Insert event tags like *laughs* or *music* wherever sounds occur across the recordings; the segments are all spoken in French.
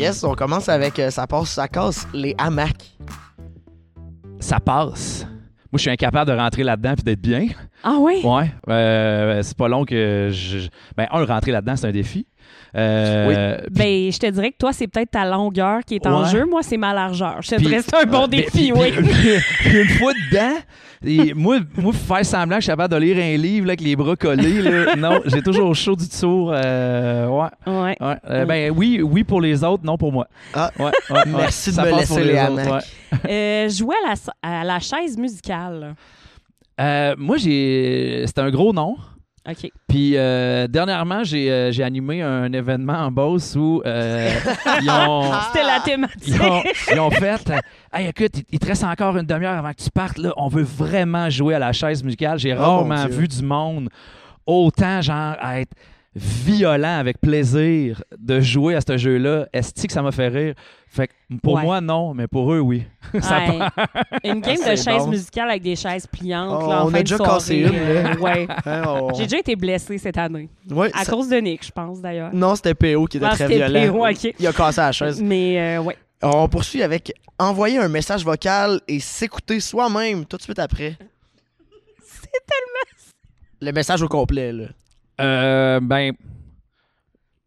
Yes, on commence avec euh, ça passe, ça casse, les hamacs. Ça passe. Moi, je suis incapable de rentrer là-dedans puis d'être bien. Ah oui? Ouais. Euh, c'est pas long que je. Ben, un, rentrer là-dedans, c'est un défi. Euh, puis- Ben, je te dirais que toi, c'est peut-être ta longueur qui est en Ouais. jeu. Moi, c'est ma largeur. Je te puis- dirais que c'est un bon euh, ben, défi, oui. une fois dedans, et moi, moi, faire semblant que je suis capable de lire un livre là, avec les bras collés, là, non, j'ai toujours chaud du tour. euh, ouais. Ouais. Ouais. Euh, ben oui, oui pour les autres, non pour moi. Ah. Ouais, ouais, ouais. Merci de me laisser les autres. Euh, jouer à la, à la chaise musicale. Euh, moi, j'ai. C'était un gros nom. OK. Puis euh, dernièrement, j'ai euh, j'ai animé un événement en Beauce où euh, ils, ont, *laughs* C'était la thématique. ils, ont, ils ont fait Hey, écoute, il, il te reste encore une demi-heure avant que tu partes. Là, on veut vraiment jouer à la chaise musicale. J'ai Oh, mon rarement Dieu. vu du monde autant, genre, être violent avec plaisir de jouer à ce jeu-là. Est-ce que ça m'a fait rire? Fait que pour Ouais. moi, non, mais pour eux, oui. *laughs* Ça Ouais. part- Une game de C'est chaise bon. musicale avec des chaises pliantes. Oh, là, en on a fin de déjà cassé une, euh, ouais. *laughs* Hein, on- J'ai déjà été blessée cette année. Ouais, À ça- cause de Nick, je pense, d'ailleurs. Non, c'était PO qui était Ah, très violent. PO. Il a cassé la chaise. Mais, euh, ouais. On poursuit avec envoyer un message vocal et s'écouter soi-même tout de suite après. C'est tellement. Le message au complet, là. Euh, ben,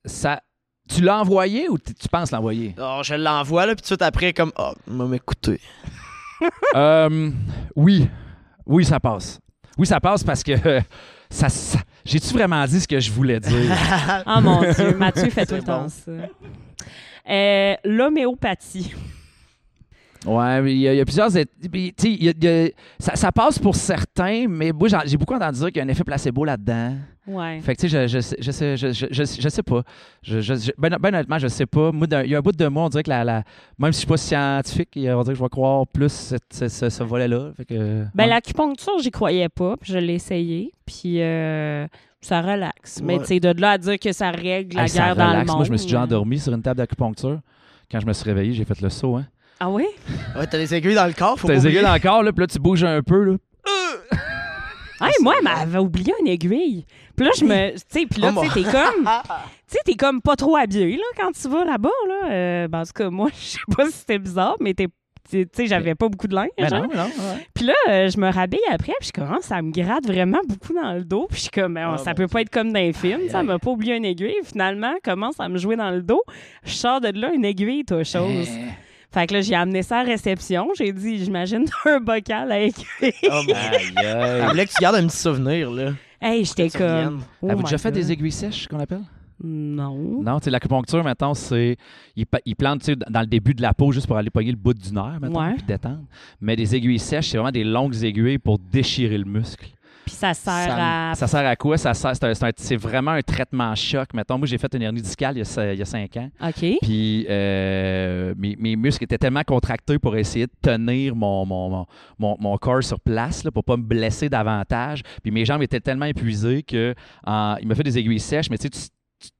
ça. Tu l'as envoyé ou tu penses l'envoyer? Alors, je l'envoie, là, puis tout de suite après, comme, oh, il m'a m'écouter. *laughs* Euh, oui. Oui, ça passe. Oui, ça passe parce que euh, *laughs* ça, ça- j'ai-tu vraiment dit ce que je voulais dire? *laughs* Oh mon Dieu, Mathieu fait tout le temps bon. ça. Euh, L'homéopathie. Ouais, mais il y, a- il y a plusieurs. puis, y a- y a- ça, ça passe pour certains, mais moi, j'ai beaucoup entendu dire qu'il y a un effet placebo là-dedans. Ouais. Fait que, tu sais, je, je, sais- je, sais- je, je, sais pas. Ben, ben honnêtement, je sais pas. Moi, il y a un bout de moi, on dirait que la, la- même si je suis pas scientifique, on dirait que je vais croire plus cette- ce, ce- ce volet-là. Ben, ouais. l'acupuncture, j'y croyais pas, puis je l'ai essayé, puis euh, ça relaxe. Mais tu sais, de là à dire que ça règle la Hey, ça guerre dans le monde. Moi, je me suis déjà endormi sur une table d'acupuncture. Quand je me suis réveillé, j'ai fait le saut. Hein. Ah oui? Ouais, t'as des aiguilles dans le corps, faut T'as les aiguilles dans le corps, là, puis là, tu bouges un peu. Là. Hey, moi, elle m'avait oublié une aiguille. Puis là, je me. Tu sais, puis là, Oh, tu sais, t'es comme. *laughs* Tu sais, t'es comme pas trop habillé, là, quand tu vas là-bas, là. Euh, ben, en tout cas, moi, *laughs* je sais pas si c'était bizarre, mais t'es. Tu sais, j'avais pas beaucoup de linge. Ben hein. non, non. ouais. Puis là, euh, je me rhabille après, puis je commence, ça me gratte vraiment beaucoup dans le dos. Puis je suis comme, ben, Ah, ça peut pas être comme dans les films, ça m'a pas oublié une aiguille. Finalement, commence à me jouer dans le dos. Je sors de là, une aiguille, toi, chose. Fait que là, j'ai amené ça à la réception. J'ai dit, j'imagine *laughs* un bocal à aiguille. Oh, mon- Aïe, Elle voulait que tu gardes un petit souvenir, là. hey, j'étais comme. oh Avez-vous my déjà fait God. des aiguilles sèches, qu'on appelle? Non. Non, tu sais, l'acupuncture, maintenant, c'est. Ils ils plantent, tu sais, dans le début de la peau juste pour aller pogner le bout du nerf, maintenant, Ouais. puis détendre. Mais des aiguilles sèches, c'est vraiment des longues aiguilles pour déchirer le muscle. Puis ça sert Ça- à. Ça sert à quoi? Ça c'est, vraiment un traitement choc. Mettons, moi, j'ai fait une hernie discale il y a, ce- il y a cinq ans. OK. Puis euh, mes, mes muscles étaient tellement contractés pour essayer de tenir mon, mon, mon, corps sur place là, pour pas me blesser davantage. Puis mes jambes étaient tellement épuisées que il m'a fait des aiguilles sèches, mais tu sais,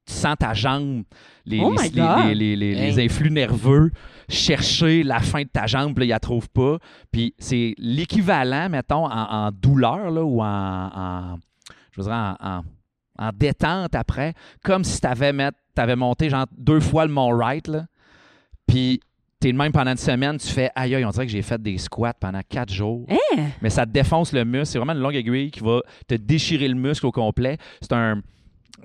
tu, sens ta jambe, les, Oh les- les- les- les- les Hey. influx nerveux chercher la fin de ta jambe, puis là, ils la trouvent pas. Puis c'est l'équivalent, mettons, en, en douleur là, ou en, en- je veux dire, en, en- en détente après, comme si tu avais, monté genre deux fois le Mont Wright, là, puis t'es le même pendant une semaine, tu fais aïe aïe, on dirait que j'ai fait des squats pendant quatre jours. Hein? Mais ça te défonce le muscle. C'est vraiment une longue aiguille qui va te déchirer le muscle au complet. C'est un.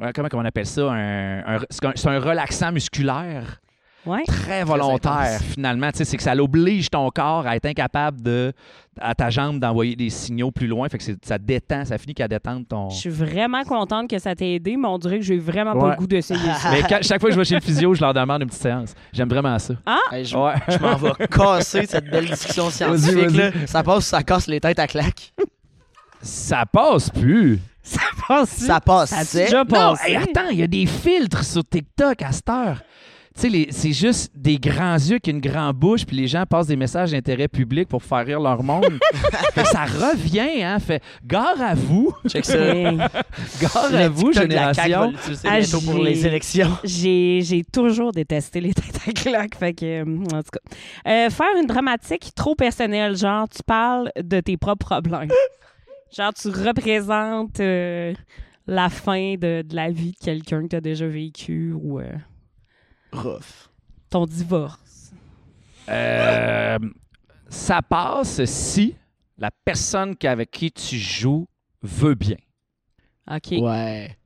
Ouais, Comment on appelle ça? Un, un- c'est un- relaxant musculaire Ouais. très volontaire, finalement. Tu sais, C'est que ça l'oblige ton corps à être incapable de, à ta jambe d'envoyer des signaux plus loin. Fait que ça détend, ça finit qu'à détendre ton. Je suis vraiment contente que ça t'ait aidé, mais on dirait que j'ai vraiment pas le goût d'essayer ça. Mais quand- chaque fois que je vais chez le physio, je leur demande une petite séance. J'aime vraiment ça. Hey, je, Ouais. je m'en vais *laughs* casser cette belle discussion scientifique, là. Ça passe, ça casse les têtes à claque? Ça passe plus. *laughs* Ça passe. Ça passe. Ça a Non, hey, attends, il y a des filtres sur TikTok à cette heure. Tu sais, c'est juste des grands yeux qui ont une grande bouche, puis les gens passent des messages d'intérêt public pour faire rire leur monde. *laughs* Fait ça revient, hein. Fait gare à vous, Check ça. *laughs* Gare Le à vous, génération. Ah, pour j'ai- les élections. J'ai j'ai toujours détesté les têtes à claque. Fait que, euh, en tout cas. Euh, faire une dramatique trop personnelle, genre, tu parles de tes propres problèmes. Genre, tu représentes euh, la fin de, de la vie de quelqu'un que tu as déjà vécu ou. euh, Rough. ton divorce? Euh, ça passe si la personne avec qui tu joues veut bien. OK. Ouais.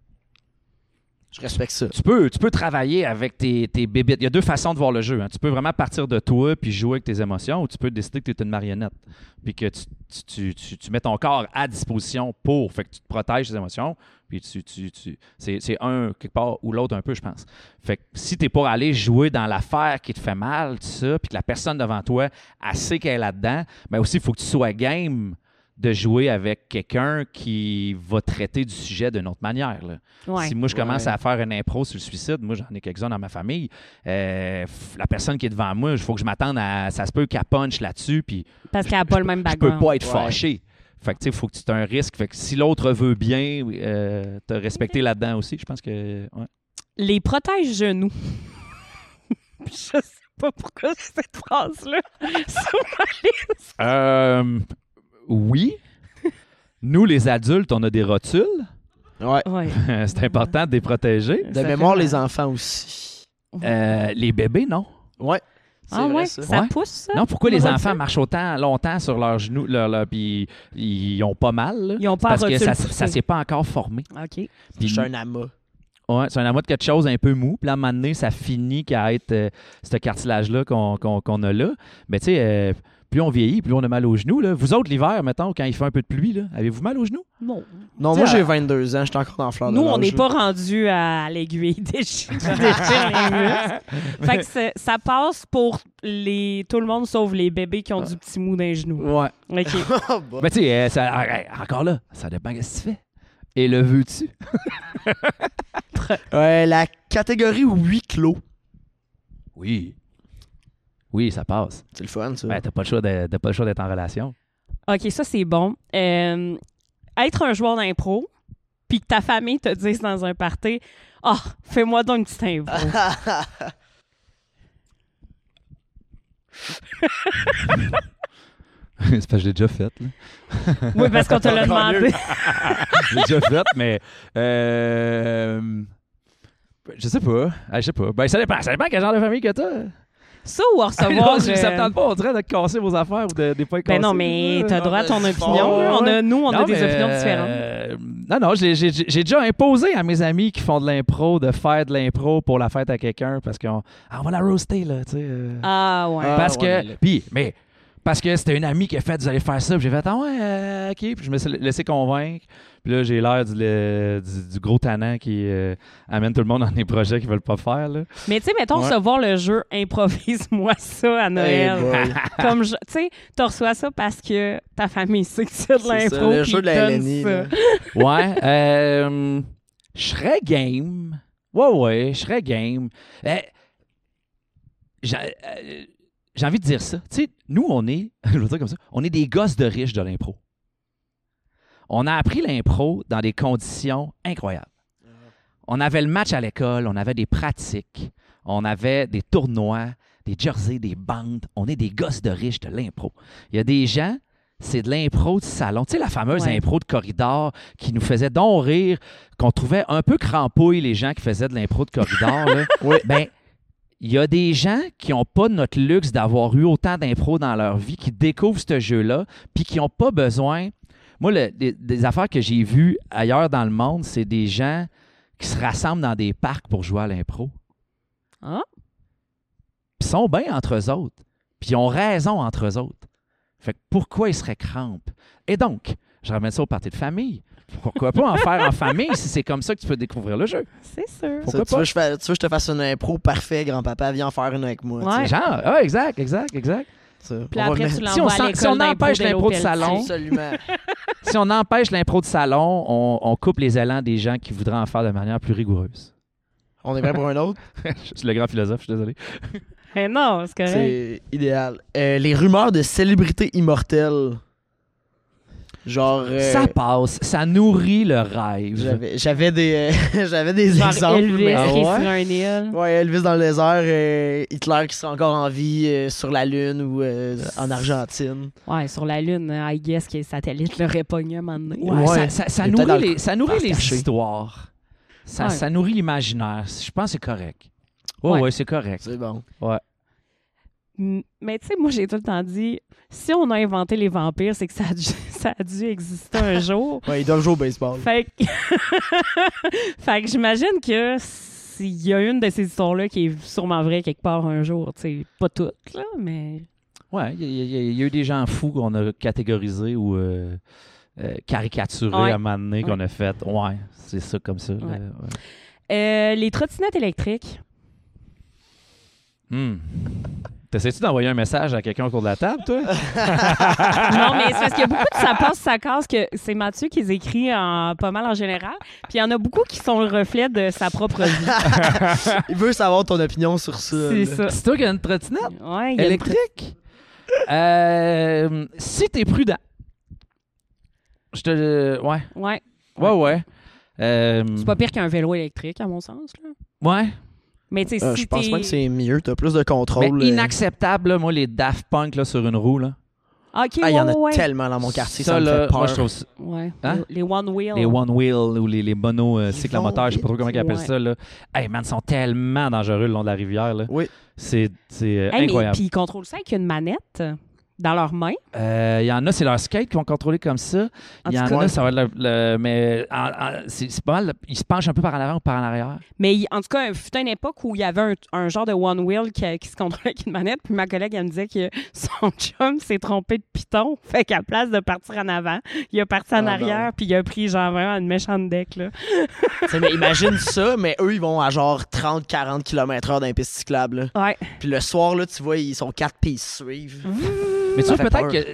Je respecte ça. Tu peux, tu peux travailler avec tes, tes bébites. Il y a deux façons de voir le jeu. hein. Tu peux vraiment partir de toi puis jouer avec tes émotions ou tu peux décider que tu es une marionnette puis que tu, tu- tu- mets ton corps à disposition pour. Fait que tu te protèges tes émotions puis tu, c'est un quelque part ou l'autre un peu, je pense. Fait que si tu es pour aller jouer dans l'affaire qui te fait mal, tout ça, puis que la personne devant toi, elle sait qu'elle est là-dedans, mais aussi, il faut que tu sois game de jouer avec quelqu'un qui va traiter du sujet d'une autre manière. là. Ouais. Si moi, je commence Ouais. à faire une impro sur le suicide, moi, j'en ai quelques-uns dans ma famille, euh, la personne qui est devant moi, il faut que je m'attende à... Ça se peut qu'elle punch là-dessus, puis Parce qu'elle n'a pas le même je background. peux pas être Ouais. fâché. Fait que, tu sais, il faut que tu aies un risque. Fait que si l'autre veut bien, euh, te respecter là-dedans aussi, je pense que... ouais. Les protège-genoux. *laughs* je sais pas pourquoi c'est cette phrase-là. *laughs* Sur ma liste. Euh, oui. Nous, les adultes, on a des rotules. Ouais. Ouais. *laughs* C'est important de les protéger. De mémoire, les enfants aussi. Euh, les bébés, non. Ouais. C'est Ah vrai, ouais, ça. ça, Ouais. pousse, ça? Non, pourquoi les enfants marchent autant longtemps sur leurs genoux, leur, leur- puis ils ont pas mal? là? Ils ont C'est pas Parce que ça, ça s'est pas encore formé. OK. Suis un amas. Ouais, c'est un amas de quelque chose un peu mou. Puis là, à un moment donné, ça finit qu'à être euh, ce cartilage-là qu'on qu'on- qu'on a là. Mais tu sais, euh, plus on vieillit, plus on a mal aux genoux. Là. Vous autres, l'hiver, mettons, quand il fait un peu de pluie, là, avez-vous mal aux genoux? Non. Non, T'sais, moi, j'ai euh, 22 ans. Je suis encore dans la fleur de Nous, on n'est pas rendu à l'aiguille déchire, déchire les. Fait que ça passe pour les tout le monde sauf les bébés qui ont du petit mou dans les genoux. Ouais. OK. *laughs* Bah. Mais tu sais, euh, ah, encore là, ça dépend de ce que tu fais. Et le veux-tu? Ouais, *laughs* la catégorie huis clos. Oui. Oui, ça passe. C'est le fun, ça. Ben, t'as pas le choix de- t'as pas le choix d'être en relation. OK, ça, c'est bon. Euh, être un joueur d'impro, puis que ta famille te dise dans un party « Ah, fais-moi donc une petite impro. *laughs* c'est parce que je l'ai déjà fait. Là. *laughs* » Oui, parce qu'on te l'a demandé. *laughs* Je l'ai déjà fait, mais. Euh, je sais pas. Ah, je sais pas. Ben, ça dépend. Ça dépend quel genre de famille que t'as. Ça ou *laughs* à Non, recevoir... euh, ça me tente pas, on dirait de casser vos affaires ou de, des pas Ben non, mais t'as droit à ton opinion. là. On a, nous, on a Non, des mais, opinions euh, différentes. non, non, j'ai j'ai- j'ai déjà imposé à mes amis qui font de l'impro de faire de l'impro pour la fête à quelqu'un parce qu'on ah, on va la roaster, là, tu sais. euh. Ah, ouais. Ah, parce ouais, que. là- Puis, mais. Parce que c'était une amie qui a fait, vous allez faire ça. Puis j'ai fait, ah ouais, euh, OK. Puis je me suis laissé convaincre. Puis là, j'ai l'air du, le- du- du gros tannant qui euh, amène tout le monde dans des projets qu'ils veulent pas faire. Là. Mais tu sais, mettons, Ouais. recevoir le jeu Improvise-moi ça à Noël. Hey. *laughs* Comme, je- tu sais, tu reçois ça parce que ta famille sait que c'est de l'impro. le jeu de la LNI, ça. *laughs* Ouais. euh, je serais game. Ouais, ouais, je serais game. Euh, j'ai envie de dire ça. Tu sais, nous, on est, *laughs* je veux dire comme ça, on est des gosses de riches de l'impro. On a appris l'impro dans des conditions incroyables. On avait le match à l'école, on avait des pratiques, on avait des tournois, des jerseys, des bandes. On est des gosses de riches de l'impro. Il y a des gens, c'est de l'impro de salon. Tu sais, la fameuse Ouais. impro de corridor qui nous faisait donc rire, qu'on trouvait un peu crampouille, les gens qui faisaient de l'impro de corridor. là. *laughs* Oui. Ben, il y a des gens qui n'ont pas notre luxe d'avoir eu autant d'impro dans leur vie, qui découvrent ce jeu-là, puis qui n'ont pas besoin. Moi, le- des, des affaires que j'ai vues ailleurs dans le monde, c'est des gens qui se rassemblent dans des parcs pour jouer à l'impro. Ah? Puis ils sont bien entre eux autres. Puis ils ont raison entre eux autres. Fait que pourquoi ils seraient crampes? Et donc, je ramène ça au party de famille. Pourquoi pas en faire en famille si c'est comme ça que tu peux découvrir le jeu? C'est sûr. Pourquoi Ça, tu, pas? veux, que je fa- tu veux que je te fasse une impro parfait, grand-papa? Viens en faire une avec moi. Ouais. Genre, ah, exact, exact, exact. Puis On après, tu si on à si on empêche l'impro de salon, Absolument. *laughs* Si on empêche l'impro de salon, on, on coupe les élans des gens qui voudraient en faire de manière plus rigoureuse. On est prêt pour un autre? *laughs* Je suis le grand philosophe, je suis désolé. Eh non, c'est correct. C'est idéal. Euh, les rumeurs de célébrités immortelles. Genre. euh, Ça passe, ça nourrit le rêve. J'avais j'avais des, euh, *laughs* j'avais des Genre exemples. Elvis mais- Ah qui est ouais? sur un île. Ouais, Elvis dans le désert, euh, Hitler qui serait encore en vie euh, sur la Lune ou euh, en Argentine. Ouais, sur la Lune, I guess que les satellites l'auraient pogné un moment donné. Ouais, Ouais. Ça, est nourrit dans le les, ça nourrit les histoires. Ça, Ouais. ça nourrit l'imaginaire. Je pense que c'est correct. Ouais, Ouais. ouais, c'est correct. C'est bon. Mm, Mais tu sais, moi, j'ai tout le temps dit, si on a inventé les vampires, c'est que ça a ça a dû exister un *laughs* jour. Ouais, ils doivent jouer au baseball. Fait que, *laughs* fait que j'imagine que s'il y a une de ces histoires-là qui est sûrement vraie quelque part un jour, tu sais, pas toutes, là, mais... Ouais, il y, a- il y a- il y a eu des gens fous qu'on a catégorisés ou euh, euh, caricaturés Ouais. à un moment donné, qu'on a fait. Ouais, c'est ça comme ça. là, Ouais. ouais. Euh, les trottinettes électriques, Hmm. T'essaies-tu d'envoyer un message à quelqu'un autour de la table, toi? *laughs* non, mais c'est parce qu'il y a beaucoup de ça passe, ça casse que c'est Mathieu qui les écrit en, pas mal en général. Puis il y en a beaucoup qui sont le reflet de sa propre vie. *laughs* Il veut savoir ton opinion sur ça. c'est ça. c'est toi qui as une trottinette? Ouais, une électrique? Euh, si t'es prudent. Je te. Ouais. Ouais. Ouais, ouais. Euh, C'est pas pire qu'un vélo électrique, à mon sens. Là. Ouais. Mais tu sais, Euh, si je pense même que c'est mieux. T'as plus de Mais contrôle. euh. inacceptable, là, moi, les Daft Punk là, sur une roue. Là. Ok, Ah, il y en a ouais, tellement dans mon quartier. Ça, Ça, me là, fait peur. moi, je trouve ça- Ouais. Hein? Les One Wheel. Les one wheel ou les, les monos euh, Ils cycles à vont moteur, je sais pas trop comment ils appellent Ouais. ça. Là. Hey man, ils sont tellement dangereux le long de la rivière. Là. Oui. C'est c'est, euh, Hey, mais incroyable. puis ils contrôlent ça avec une manette dans leurs mains? Euh, Il y en a, c'est leur skate qui vont contrôler comme ça. Il y en a, ça va être le. le- mais en- en- c'est c'est pas mal. Ils se penchent un peu par en avant ou par en arrière. Mais il- en tout cas, il fut une époque où il y avait un, un genre de one wheel qui, qui se contrôlait avec une manette. Puis ma collègue, elle me disait que *laughs* son chum s'est trompé de piton. Fait qu'à place de partir en avant, il a parti en Ah, arrière. non. Puis il a pris genre vraiment une méchante deck. Là. Tu sais, mais imagine *laughs* ça, mais eux, ils vont à genre 30-40 km/h dans les pistes cyclables. là. Ouais. Puis le soir, là, tu vois, ils sont quatre puis ils suivent. Mais tu fait peut-être que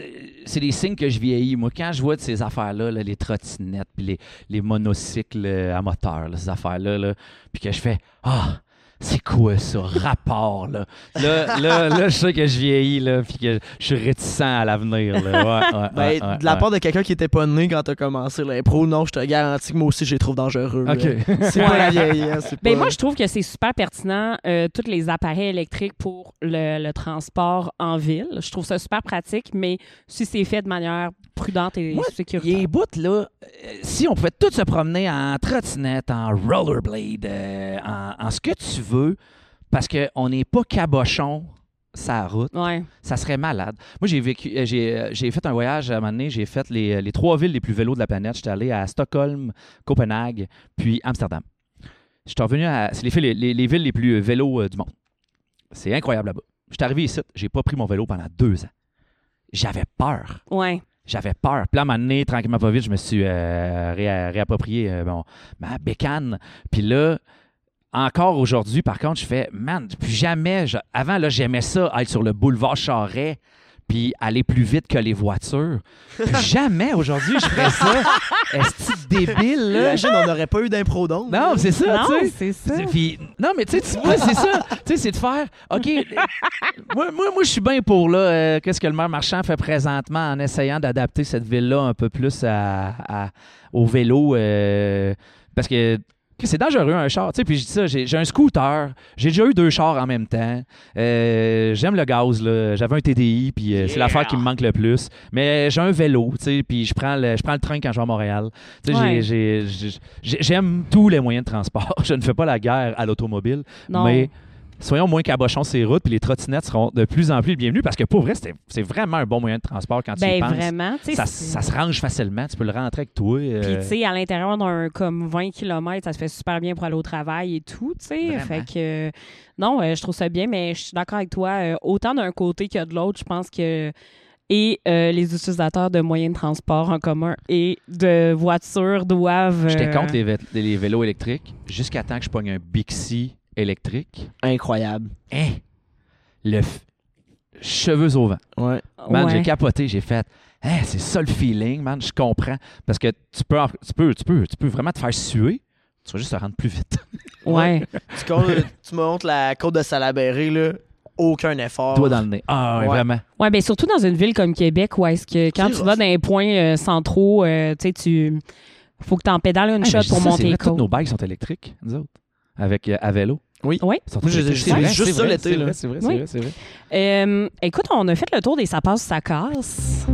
c'est des signes que je vieillis. Moi, quand je vois de ces affaires-là, là, les trottinettes, puis les, les monocycles euh, à moteur, là, ces affaires-là, là, puis que je fais Ah, c'est quoi ça, rapport, là? Là, là, là, je sais que je vieillis, là, puis que je suis réticent à l'avenir, là. Ouais, ouais, *laughs* Ben, ouais, de la ouais. part de quelqu'un qui était pas né quand t'as commencé l'impro, non, je te garantis que moi aussi, je les trouve dangereux. là. OK. *laughs* C'est pas la vieillesse. c'est Ben pas- moi, je trouve que c'est super pertinent, euh, tous les appareils électriques pour le, le transport en ville. Je trouve ça super pratique, mais si c'est fait de manière prudente et Moi, sécuritaire. un bout, là, euh, si on pouvait tous se promener en trottinette, en rollerblade, euh, en, en ce que tu veux, parce qu'on n'est pas cabochon sa route, Ouais. ça serait malade. Moi, j'ai vécu, euh, j'ai, fait un voyage à un moment donné, j'ai fait les, les trois villes les plus vélos de la planète. J'étais allé à Stockholm, Copenhague, puis Amsterdam. J'étais revenu à. C'est les, villes- les, les villes les plus vélos du monde. C'est incroyable là-bas. J'étais arrivé ici, j'ai pas pris mon vélo pendant deux ans. J'avais peur. Ouais. J'avais peur. Puis là, à un moment donné, tranquillement pas vite, je me suis euh, ré- réapproprié euh, bon, ma bécane. Puis là, encore aujourd'hui, par contre, je fais, man, plus jamais. je- avant, là, j'aimais ça, être sur le boulevard Charret, puis aller plus vite que les voitures. Jamais aujourd'hui, je ferais ça. Est-ce débile, là? Imagine, on n'aurait pas eu d'impro donc. Non, c'est ça, Non, tu sais. c'est ça. C'est- puis- non, mais tu sais, c'est ça. Tu sais, c'est de faire, OK, moi, moi, moi je suis bien pour, là, euh, qu'est-ce que le maire marchand fait présentement en essayant d'adapter cette ville-là un peu plus à, à- au vélo. euh, parce que c'est dangereux un char. Tu sais, puis je dis ça, j'ai un scooter, j'ai déjà eu deux chars en même temps. Euh, J'aime le gaz, là. J'avais un TDI, puis euh, c'est Yeah. l'affaire qui me manque le plus. Mais j'ai un vélo, tu sais, puis je prends le, je prends le train quand je vais à Montréal. Tu sais, Ouais. j'aime tous les moyens de transport. *laughs* Je ne fais pas la guerre à l'automobile, Non. mais soyons moins cabochons ces routes, puis les trottinettes seront de plus en plus bienvenues parce que pour vrai, c'est c'est vraiment un bon moyen de transport quand tu y Ben penses. vraiment. tu sais, Ça, ça se range facilement, tu peux le rentrer avec toi. euh, Puis, tu sais, à l'intérieur d'un comme 20 km, ça se fait super bien pour aller au travail et tout, tu sais. Fait que, euh, non, euh, je trouve ça bien, mais je suis d'accord avec toi. euh, autant d'un côté que de l'autre, je pense que. Et euh, les utilisateurs de moyens de transport en commun et de voitures doivent. J'étais euh, contre les, vé- les vélos électriques jusqu'à temps que je pogne un Bixi électrique. Incroyable. Hein? Le f- cheveux au vent. Ouais. Man, ouais. j'ai capoté, j'ai fait. Hein, c'est ça le feeling, man, je comprends. Parce que tu peux, tu peux, tu peux, tu peux vraiment te faire suer. Tu vas juste te rendre plus vite. *laughs* Ouais. Tu, comptes- tu montes la côte de Salaberry, là, aucun effort. Doigt dans le nez. Ah, ouais, vraiment. Ouais, ben surtout dans une ville comme Québec où est-ce que quand tu vas dans les points euh, centraux, euh, tu sais, tu. Faut que tu en pédales une Hey, shot pour ça, monter les Toutes nos bikes sont électriques, nous autres. Avec, euh, à vélo. Oui. Oui. Ils sont Moi, je les ai électriques. juste- C'est vrai, juste c'est ça vrai, l'été, c'est là. vrai, C'est vrai, c'est Oui. vrai, c'est vrai. Euh, écoute, on a fait le tour des ça passe, ça casse.